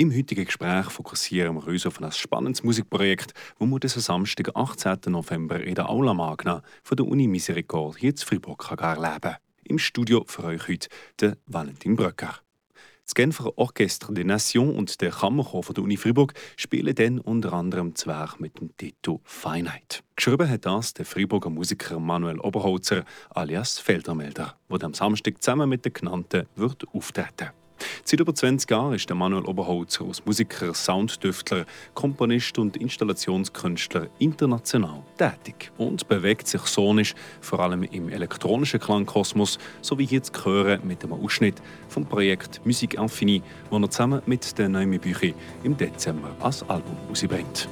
Im heutigen Gespräch fokussieren wir uns auf ein spannendes Musikprojekt, das wir diesen Samstag, 18. November, in der Aula Magna von der Uni Misericorde hier in Freiburg erleben kann. Im Studio für euch heute der Valentin Bröcker. Das Genfer Orchestre des Nations und der Kammerchor von der Uni Freiburg spielen dann unter anderem Werk mit dem Titel Feinheit. Geschrieben hat das der Freiburger Musiker Manuel Oberholzer alias Feldermelder, der am Samstag zusammen mit den Genannten wird auftreten Seit über 20 Jahren ist Manuel Oberholzer als Musiker, Sounddüftler, Komponist und Installationskünstler international tätig und bewegt sich sonisch vor allem im elektronischen Klangkosmos, so wie jetzt hören mit einem Ausschnitt vom Projekt Musik Infinie, das er zusammen mit den Naomi Büchi im Dezember als Album herausbringt.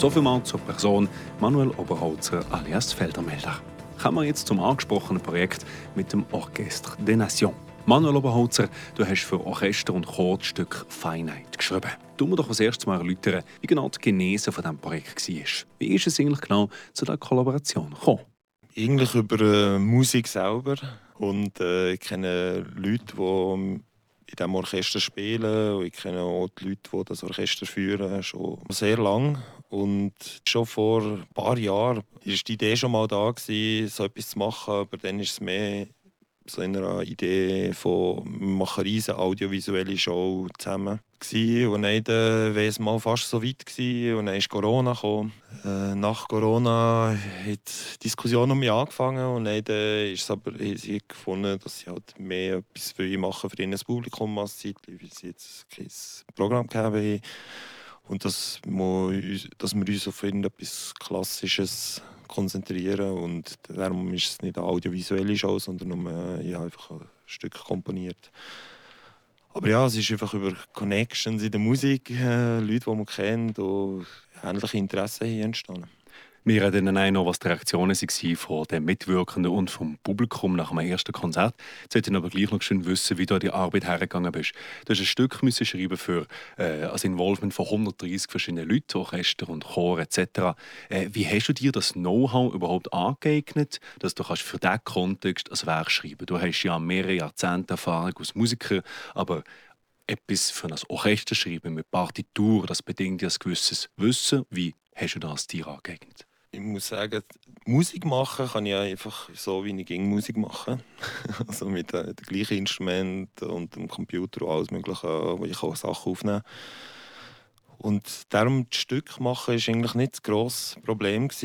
So viel mal zur Person Manuel Oberholzer alias Feldermelder. Kommen wir jetzt zum angesprochenen Projekt mit dem Orchestre des Nations. Manuel Oberholzer, du hast für Orchester und Chor das Stück Feinheit geschrieben. Du mir doch als erstes mal erläutern, wie genau die Genese von diesem Projekt war. Wie ist es eigentlich genau zu der Kollaboration gekommen? Eigentlich über äh, Musik selber. Und äh, ich kenne Leute, die in diesem Orchester spielen. Und ich kenne auch die Leute, die das Orchester führen, schon sehr lange. Und schon vor ein paar Jahren war die Idee schon mal da, gewesen, so etwas zu machen. Aber dann ist es mehr so einer Idee von, wir machen riesige audiovisuelle Show zusammen. Und dann äh, war es mal fast so weit. Gewesen. Und dann ist Corona gekommen. Äh, nach Corona hat die Diskussion um mich angefangen. Und dann äh, ist aber, gefunden, dass sie halt mehr etwas für machen für ihr Publikum als Zeit, weil sie jetzt kein Programm gegeben haben. Und dass wir, dass wir uns auf etwas Klassisches konzentrieren und darum ist es nicht eine audiovisuelle Show, sondern nur ja, einfach ein Stück komponiert. Aber ja, es ist einfach über Connections in der Musik, äh, Leute, die man kennt, und ähnliche Interessen hier entstanden. Wir reden dann noch, was die Reaktionen waren von den Mitwirkenden und vom Publikum nach dem ersten Konzert. Jetzt wollte ich aber gleich noch schön wissen, wie du an die Arbeit hergegangen bist. Du hast ein Stück müssen schreiben für äh, als Involvement von 130 verschiedenen Leuten, Orchester und Chor etc. Äh, wie hast du dir das Know-how überhaupt angeeignet, dass du kannst für diesen Kontext ein Werk schreiben Du hast ja mehrere Jahrzehnte Erfahrung als Musiker, aber etwas für ein Orchester schreiben mit Partitur, das bedingt ja ein gewisses Wissen. Wie hast du das dir angeeignet? Ich muss sagen, Musik machen kann ich einfach so, wie ich ging Musik machen. also mit den, den gleichen Instrumenten und dem Computer und alles Mögliche, wo ich auch Sachen aufnehmen Und darum das Stück machen war eigentlich nicht das grosse Problem.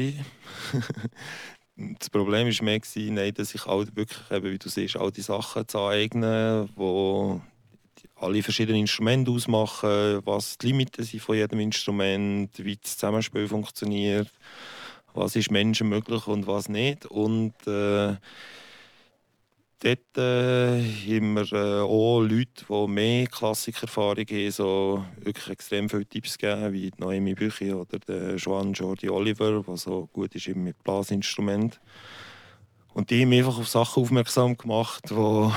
das Problem war mehr, nein, dass ich auch wirklich, eben, wie du siehst, all die Sachen zu eignen, wo alle verschiedenen Instrumente ausmachen, was die Limiten sind von jedem Instrument, wie das Zusammenspiel funktioniert was ist Menschen möglich und was nicht. Und äh, dort äh, haben wir äh, auch Leute, die mehr Klassikerfahrung haben, so wirklich extrem viele Tipps geben, wie Noemi Büchi oder der Joan Jordi Oliver, der so gut ist mit Blasinstrumenten. Und die haben mich einfach auf Sachen aufmerksam gemacht, wo,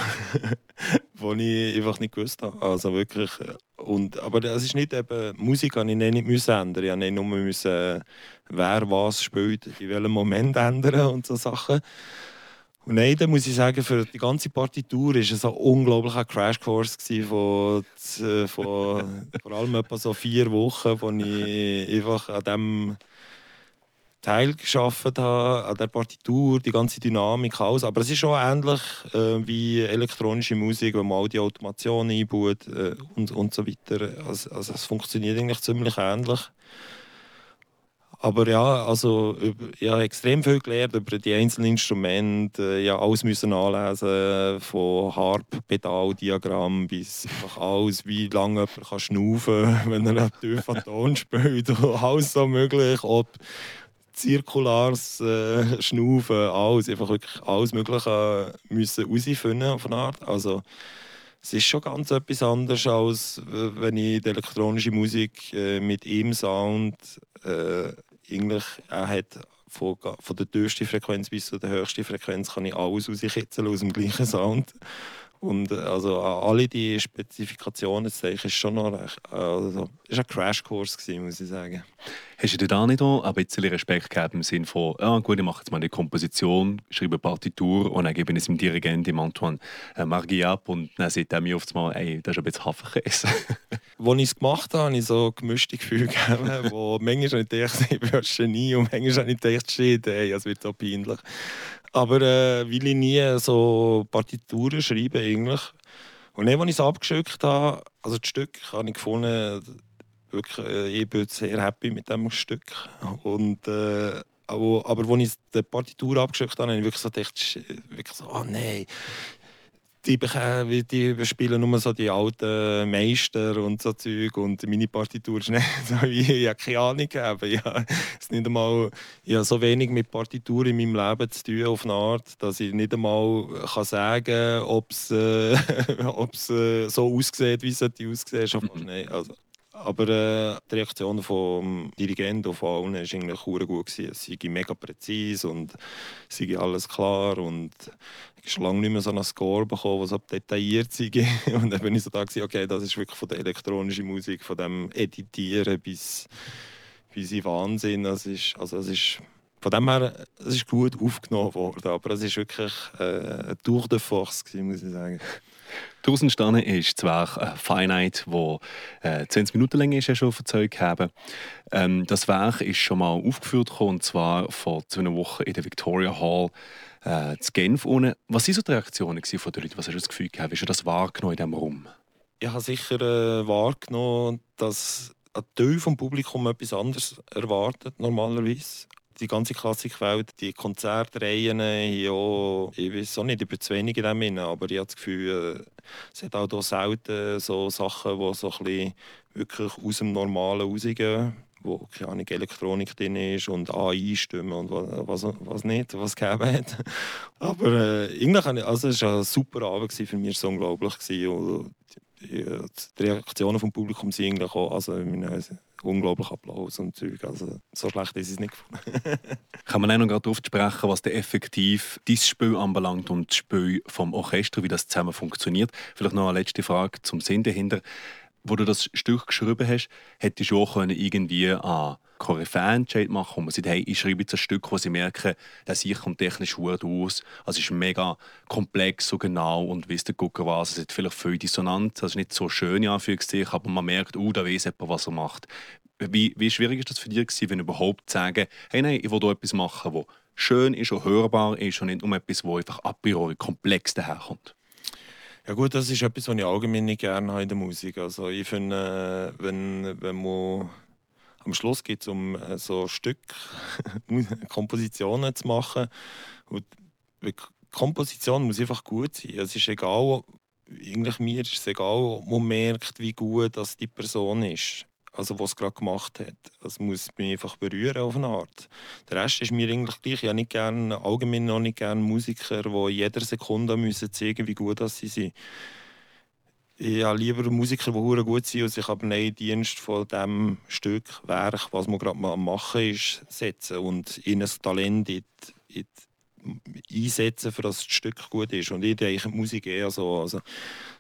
wo ich einfach nicht gewusst habe. Also wirklich. Und, aber es ist nicht eben, Musik habe ich nicht müssen ändern. Ich musste nur müssen, wer was spielt, in welchem Moment ändern und so Sachen. Und nein, da muss ich sagen, für die ganze Partitur war es ein unglaublicher Crashkurs von, von vor allem etwa so vier Wochen, wo ich einfach an dem Teil geschaffen habe, an der Partitur, die ganze Dynamik, alles. Aber es ist schon ähnlich äh, wie elektronische Musik, wenn man all die Automation einbaut äh, und, und so weiter. Also, also es funktioniert eigentlich ziemlich ähnlich. Aber ja, also ich habe extrem viel gelernt über die einzelnen Instrumente. Ja, alles müssen anlesen, von Harp, Pedal, Diagramm bis einfach alles, wie lange jemand schnaufen kann, wenn er einen tiefen Ton spielt. alles so möglich. Ob zirkulares äh, Schnaufen, alles, einfach wirklich alles Mögliche müssen herausfinden auf eine Art. Also, es ist schon ganz etwas anderes, als wenn ich die elektronische Musik äh, mit ihm Sound äh, eigentlich, er hat von, von der tiefsten Frequenz bis zur höchsten Frequenz kann ich alles rauskitzeln aus dem gleichen Sound. Und also alle die Spezifikationen ist schon noch also, ist ein Crashkurs muss ich sagen. Hast du dir da nicht auch ein bisschen Respekt gegeben im Sinne von, ja gut, ich mache jetzt mal eine Komposition, schreibe eine Partitur und dann gebe ich es dem Dirigenten Antoine äh, Margui ab und dann sagt er mir oft mal, ey, das ist ein bisschen Hafenkäse. Als ich es gemacht habe, habe ich so gemischte Gefühle gegeben, wo manchmal habe ich gedacht, ich bin ein Genie und manchmal habe ich gedacht, shit, ey, es wird so peinlich. Aber äh, weil ich nie so Partituren schreibe eigentlich. Und dann, als ich es abgeschickt habe, also das Stück, habe ich gefunden, wirklich, äh, ich bin sehr happy mit dem Stück. Und, äh, aber, aber als ich die Partitur abgeschickt habe, habe ich wirklich so gedacht, wirklich so, oh nein, die, die spielen nur so die alten Meister und so Zeug und meine Partitur ist nicht so wie, ich habe keine Ahnung gegeben. Ich habe, nicht einmal, ich habe so wenig mit Partitur in meinem Leben zu tun auf eine Art, dass ich nicht einmal kann sagen kann, ob es äh, äh, so aussieht, wie es aussieht. Schon fast nicht. Also, aber äh, die Reaktion vom Dirigenten von allen war eigentlich gut. Gewesen. Es sei mega präzise und es sei alles klar. Und ich habe lange nicht mehr so einen Score bekommen, der so detailliert sei. Und dann bin ich so da, okay, das ist wirklich von der elektronischen Musik, von dem Editieren bis, bis in Wahnsinn. Das ist, also es ist, von dem her, es ist gut aufgenommen worden, aber es war wirklich äh, durch de Force, muss ich sagen. Tausend Sterne ist zwar ein Finite, wo äh, 20 Minuten lang ist, ja schon verzeugt haben. Ähm, das Werk ist schon mal aufgeführt und zwar vor zwei Wochen in der Victoria Hall äh, zu Genf. Ohne. Was waren so die Reaktionen von den Leuten? Was hast du das Gefühl gehabt? Wie hast du das wahrgenommen in diesem Raum? Ich habe sicher äh, wahrgenommen, dass ein Teil vom Publikum etwas anderes erwartet normalerweise die ganze Klassikwelt, die Konzertreihen auch, ich weiß auch nicht, über zu wenig in dem Sinne, aber ich habe das Gefühl, äh, es hat auch selten so Sachen, die so ein wirklich aus dem Normalen rausgehen wo keine Ahnung, Elektronik drin ist und AI-Stimmen und was, was nicht, was gegeben hat. Aber äh, irgendwie, also es war ein super Abend für mich, es war unglaublich. Und die, Reaktionen vom Publikum sind eigentlich auch, also unglaublich Applaus und Zeug. Also, so schlecht ist es nicht gefunden. Kann man auch noch darauf sprechen, was effektiv dein Spiel anbelangt und das Spiel vom Orchester, wie das zusammen funktioniert? Vielleicht noch eine letzte Frage zum Sinn dahinter. Wo du das Stück geschrieben hast, hättest du auch irgendwie an Koryphäen-Entscheid machen, wo man sagt, hey, ich schreibe jetzt ein Stück, wo sie merken, dass ich kommt technisch gut aus. Also es ist mega komplex, so genau und wisst Gucker was. Es hat vielleicht viel Dissonanz, das ist nicht so schön, ja, aber man merkt, oh, da weiß jemand, was er macht. Wie, wie schwierig ist das für dich wenn überhaupt zu sagen, hey, nein, ich will hier etwas machen, das schön ist und hörbar ist und nicht um etwas, das einfach a priori komplex daherkommt? Ja gut, das ist etwas, was ich allgemein nicht gerne habe in der Musik. Also ich finde, äh, wenn, wenn man am Schluss geht um äh, so Stück Kompositionen zu machen und Komposition muss einfach gut sein. Es ist egal, eigentlich mir ist es egal, man merkt, wie gut das die Person ist also was gerade gemacht hat. Das muss mich einfach berühren auf eine Art. Der Rest ist mir eigentlich gleich. Ich habe nicht gern, allgemein noch nicht gerne Musiker, die jeder Sekunde müssen zeigen wie gut das sie sind. Ich habe lieber Musiker, die gut sind und sich aber in Dienst von dem Stück, Werk, was man gerade mal machen ist, setzen und in ein Talent in die, in die einsetzen, für das das Stück gut ist. Und ich denke Musik eher so. Also,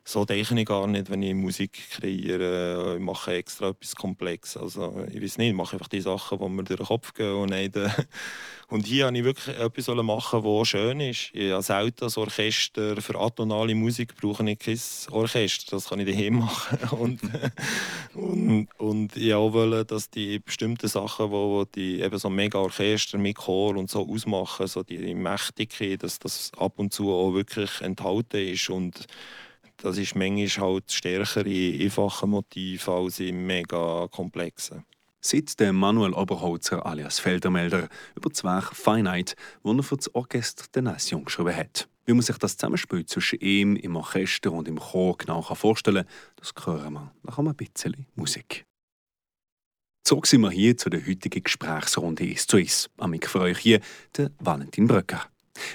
so denke ich gar nicht, wenn ich Musik kreiere. Ich mache extra etwas Komplexes. Also, ich weiß nicht, ich mache einfach die Sachen, die mir durch den Kopf gehen. Und, äh, und hier wollte ich wirklich etwas machen, das schön ist. Ich habe selten Orchester. Für atonale Musik brauche ich kein Orchester. Das kann ich daheim machen. und, und, und ich wollte, dass die bestimmten Sachen, die, die eben so mega Orchester mit Chor und so ausmachen, so die Mächtigkeit, dass das ab und zu auch wirklich enthalten ist. Und das ist manchmal halt stärkere, einfache Motiv als im mega komplexen. Seit der Manuel Oberholzer alias Feldermelder über das Werk Finite, das er für das Orchester der Nation geschrieben hat. Wie man sich das Zusammenspiel zwischen ihm im Orchester und im Chor genau vorstellen kann, das hören wir nach ein bisschen Musik. Zurück sind wir hier zu der heutigen Gesprächsrunde «Is zu Is». Am Mikrofon für euch hier der Valentin Bröcker.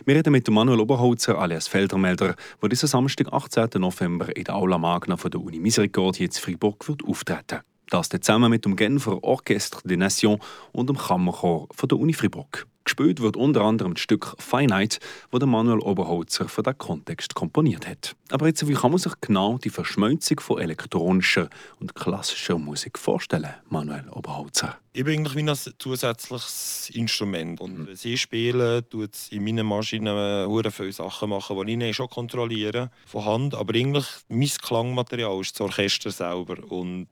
Wir reden mit Manuel Oberholzer alias Feldermelder, der diesen Samstag, 18. November, in der Aula Magna von der Uni Misericordia in Fribourg wird auftreten Das zusammen mit dem Genfer Orchestre des Nations und dem Kammerchor von der Uni Fribourg. Gespielt wird unter anderem das Stück Finite, das Manuel Oberholzer für den Kontext komponiert hat. Aber jetzt, wie kann man sich genau die Verschmelzung von elektronischer und klassischer Musik vorstellen, Manuel Oberholzer? Ich bin eigentlich wie ein zusätzliches Instrument. Und mhm. wenn sie spielen, tut es in meinen Maschinen sehr viele Sachen machen, die ich schon kontrolliere von Hand. Aber eigentlich mein Klangmaterial ist das Orchester selber. Und,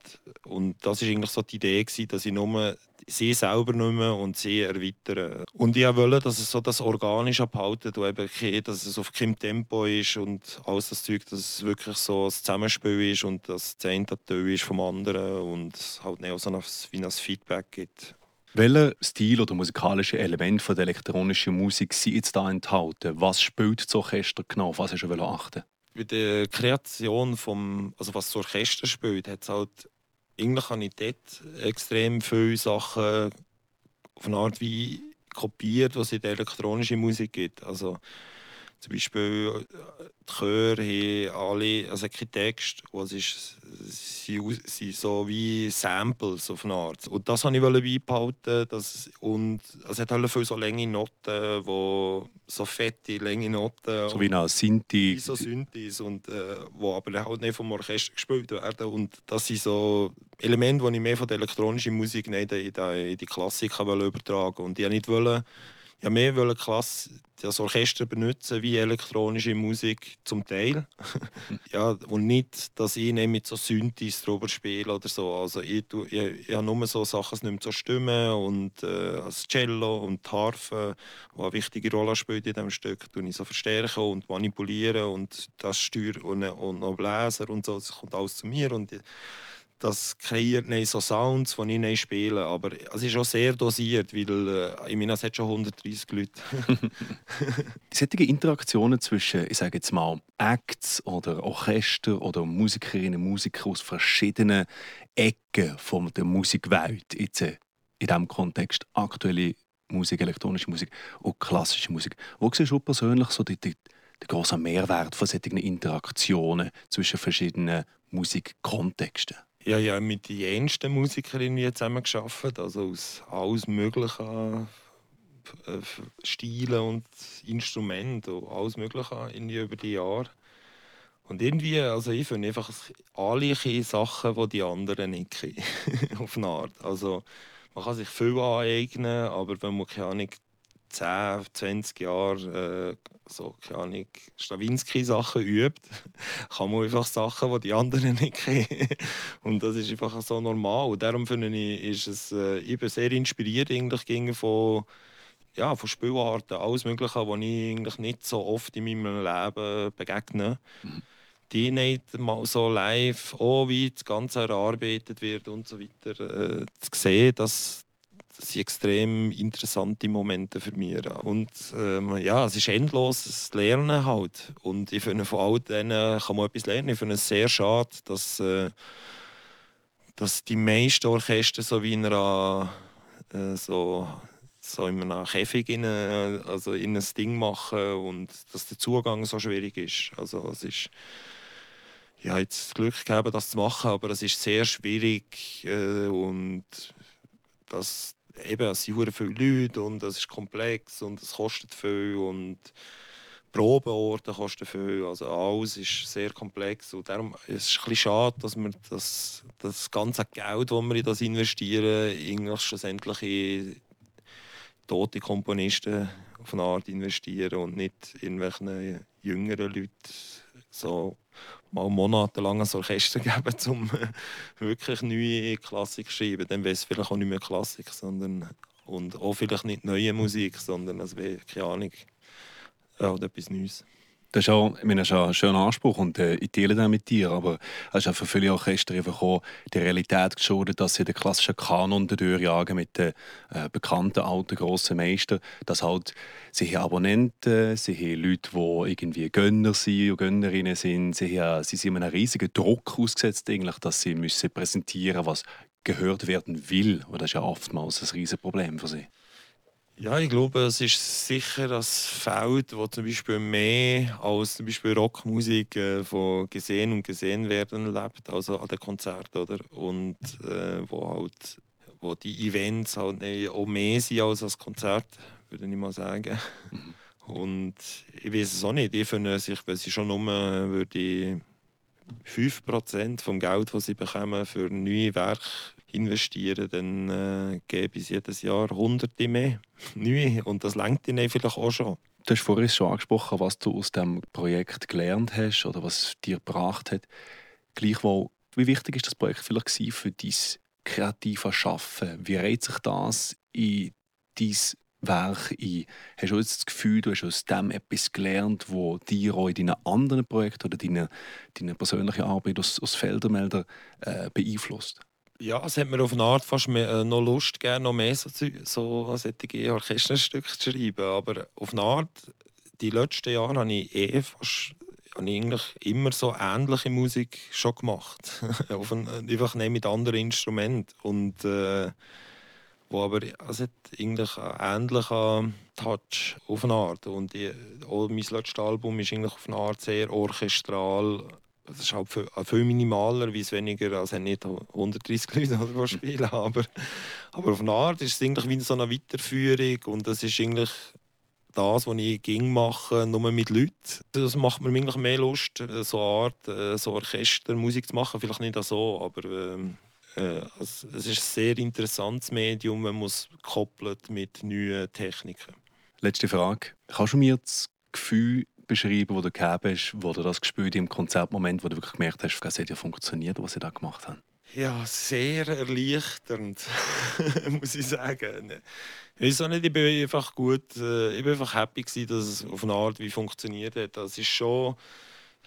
und das war eigentlich so die Idee, dass ich nur sie selber nicht mehr und sie erweitern. Und ich wollte, dass es so das Organische abhalten und eben, dass es auf keinem Tempo ist und alles das Zeug, dass es wirklich so ein Zusammenspiel ist und dass das eine Teil ist vom anderen und es halt nicht so ein, wie ein Feedback gibt. Welcher Stil oder musikalische Element von der elektronischen Musik sind jetzt da enthalten? Was spielt das Orchester genau? Auf was hast du achten? Bei der Kreation vom, also was das Orchester spielt, hat es halt eigentlich habe ich dort extrem viele Sachen auf eine Art wie kopiert, was in der elektronischen Musik gibt. Also zum Beispiel äh, die Chöre haben alle, also kein Text, was ist, sie sind so wie Samples auf eine Art. Und das wollte ich beibehalten. Dass, und es hat halt viele so lange Noten, wo, so fette, lange Noten. So wie ein Sinti. Wie so Synthes, und, äh, wo aber halt nicht vom Orchester gespielt werden. Und das sind so Elemente, die ich mehr von der elektronischen Musik nicht in die, in die Klassik übertragen wollte. Und ich wollte nicht wollen, ja mehr wollen Klasse das Orchester benutzen wie elektronische Musik zum Teil. Ja und nicht dass ich nicht mit so Synthes drüber spiele oder so. Also ich, ich, ich habe nur so Sachen es nimmt so Stimmen und äh, das Cello und die Harfe die eine wichtige Rolle spielt in diesem Stück tue ich so verstärken und manipulieren und das steuern und, und noch Bläser und so das kommt alles zu mir und das kreiert nicht so Sounds, die ich nicht spiele. Aber es ist auch sehr dosiert, weil äh, meine, es hat schon 130 Leute. Solche Interaktionen zwischen, ich sage jetzt mal, Acts oder Orchester oder Musikerinnen und Musiker aus verschiedenen Ecken von der Musikwelt, jetzt äh, in diesem Kontext aktuelle Musik, elektronische Musik und klassische Musik. Wo siehst du persönlich so die, die, den großen Mehrwert von solchen Interaktionen zwischen verschiedenen Musikkontexten? Ja, ja, mit den jensten Musikerinnen zusammen geschafft, also aus alles möglichen äh, Stilen und Instrumenten, alles Mögliche über die Jahre. Und irgendwie, also ich finde einfach alle Sachen, die die anderen nicht kennen, auf eine Art. Also man kann sich viel aneignen, aber wenn man keine Ahnung, 10, 20 Jahre äh, so, keine Ahnung, Stravinsky-Sachen übt, kann man einfach Sachen, die die anderen nicht kennen. Und das ist einfach so normal. Und darum finde ich, ist es äh, ich bin sehr inspiriert eigentlich von, ja, von Spielarten, alles Mögliche, was ich eigentlich nicht so oft in meinem Leben begegne. Mhm. Die nicht mal so live, oh, wie das Ganze erarbeitet wird und so weiter, äh, zu sehen, dass das sind extrem interessante Momente für mich. Und ähm, ja, es ist endlos, das Lernen halt. Und ich finde, von all denen kann man etwas lernen. Ich finde es sehr schade, dass, äh, dass die meisten Orchester so wie in einer, äh, so, so in einem Käfig in, also in ein Ding machen und dass der Zugang so schwierig ist. Also es ist ich habe jetzt das Glück gehabt, das zu machen, aber es ist sehr schwierig äh, und das, eben, es sind viele Leute und es ist komplex und es kostet viel und Probeorte kosten viel, also alles ist sehr komplex und darum ist es ein bisschen schade, dass wir das, das ganze Geld, das wir in das investieren, eigentlich schlussendlich in tote Komponisten auf eine Art investieren und nicht irgendwelchen jüngeren Leuten so mal monatelang ein Orchester geben, um wirklich neue Klassik zu schreiben. Dann wäre es vielleicht auch nicht mehr Klassik, sondern und auch vielleicht nicht neue Musik, sondern es wäre, keine Ahnung, ja, etwas Neues. Das ist, auch, meine, das ist ein schöner Anspruch und äh, ich teile den mit dir, aber es ist auch für viele Orchester einfach auch die Realität geschuldet, dass sie den klassischen Kanon durchjagen mit den äh, bekannten alten grossen Meistern, dass halt sie haben Abonnenten, sie haben Leute, die irgendwie Gönner sind und Gönnerinnen sind, sie, haben, sie sind einem riesigen Druck ausgesetzt, eigentlich, dass sie müssen präsentieren was gehört werden will. Und das ist ja oftmals ein riesiges Problem für sie. Ja, ich glaube, es ist sicher das Feld, wo zum Beispiel mehr als zum Beispiel Rockmusik äh, von gesehen und gesehen werden lebt, also an den Konzerten, oder? Und äh, wo halt, wo die Events halt auch mehr sind als das Konzert, würde ich mal sagen. Mhm. Und ich weiß es auch nicht. Ich finde, ich, wenn sie schon nur würde 5% vom Geld, das sie bekommen, für neue Werke investieren, dann äh, gebe ich jedes Jahr Hunderte mehr. Neue. Und das lenkt ihnen vielleicht auch schon. Du hast vorhin schon angesprochen, was du aus dem Projekt gelernt hast oder was dir gebracht hat. Gleichwohl, wie wichtig ist das Projekt vielleicht für dein kreatives Schaffen? Wie reiht sich das in dein Werk ein? Hast du jetzt das Gefühl, du hast aus dem etwas gelernt, das dir auch in deinen anderen Projekten oder deine, deine persönliche Arbeit als, als Feldermelder äh, beeinflusst? Ja, es hat mir auf eine Art fast mehr, äh, noch Lust, gerne noch mehr so, so solche Orchesterstücke zu schreiben. Aber auf eine Art, die letzten Jahre habe ich eh fast habe ich eigentlich immer so ähnliche Musik schon gemacht. auf ein, einfach nicht mit anderen Instrumenten. Und äh, wo aber es hat eigentlich einen ähnlichen Touch auf eine Art. Und ich, auch mein letztes Album ist eigentlich auf eine Art sehr orchestral. Es ist halt viel, viel minimaler, wie es weniger, als nicht 130 Leute oder spielen. Aber, aber auf eine Art ist es eigentlich wie so eine Weiterführung und das ist eigentlich das, was ich ging mache, nur mit Leuten. Das macht mir eigentlich mehr Lust, so eine Art, äh, so Orchestermusik zu machen. Vielleicht nicht so, aber ähm, äh, es ist ein sehr interessantes Medium, man muss koppelt mit neuen Techniken. Letzte Frage. Kannst du mir das Gefühl beschreiben, das du gehabt hast, wo du das gespürt im Konzertmoment, wo du wirklich gemerkt hast, es hat ja funktioniert, was sie da gemacht haben? Ja, sehr erleichternd, muss ich sagen. Ich auch nicht, ich bin einfach gut, äh, ich bin einfach happy gewesen, dass es auf eine Art wie funktioniert hat. Das ist schon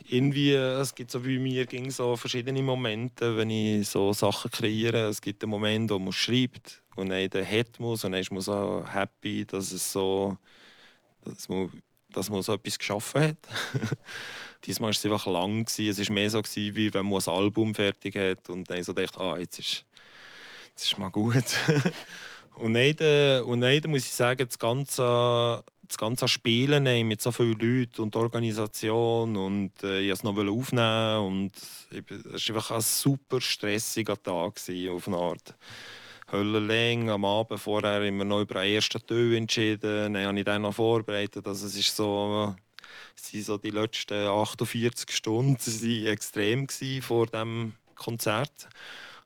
irgendwie, es gibt so wie mir ging so verschiedene Momente, wenn ich so Sachen kreiere. Es gibt einen Moment, wo man schreibt und dann hat muss und dann ist man so happy, dass es so, dass man, dass man so etwas geschaffen hat. Diesmal war es einfach lang. Gewesen. Es war mehr so, gewesen, wie wenn man ein Album fertig hat und dann so denkt, ah, jetzt ist, jetzt ist mal gut. und dann, und muss ich sagen, das ganze das ganze Spielen mit so vielen Leuten und Organisation und äh, ich es noch aufnehmen und es war einfach ein super stressiger Tag auf eine Art. Höllenlänge am Abend vorher immer noch über den ersten Teil entschieden, dann habe ich dann noch vorbereitet, also es ist so sind so die letzten 48 Stunden waren extrem vor dem Konzert.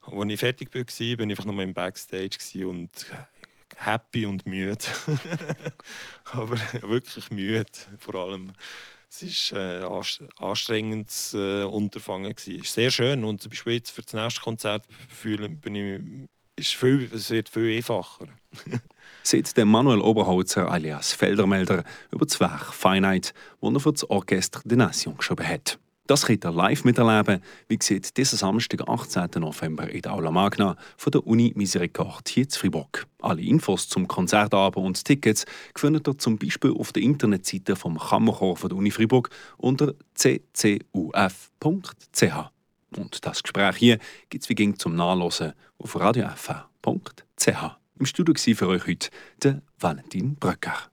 Als ich fertig war, war ich einfach noch mal im Backstage und happy und müde. Aber wirklich müde vor allem. Es war ein anstrengendes äh, Unterfangen. Es ist sehr schön und zum Beispiel jetzt für das nächste Konzert fühlen, bin ich, ist viel, es wird viel einfacher. Seit dem Manuel Oberholzer alias Feldermelder über das Werk Feinheit, das er für das Orchestre de Nation geschrieben hat. Das könnt ihr live miterleben, wie gesagt, diesen Samstag, 18. November in der Aula Magna von der Uni Misericorde hier in Fribourg. Alle Infos zum Konzertabend und Tickets findet ihr zum Beispiel auf der Internetseite vom Kammerchor von der Uni Fribourg unter ccuf.ch. Und das Gespräch hier gibt es wie ging zum Nachlesen auf radiofr.ch. Im Studio war für euch heute der Valentin Bröcker.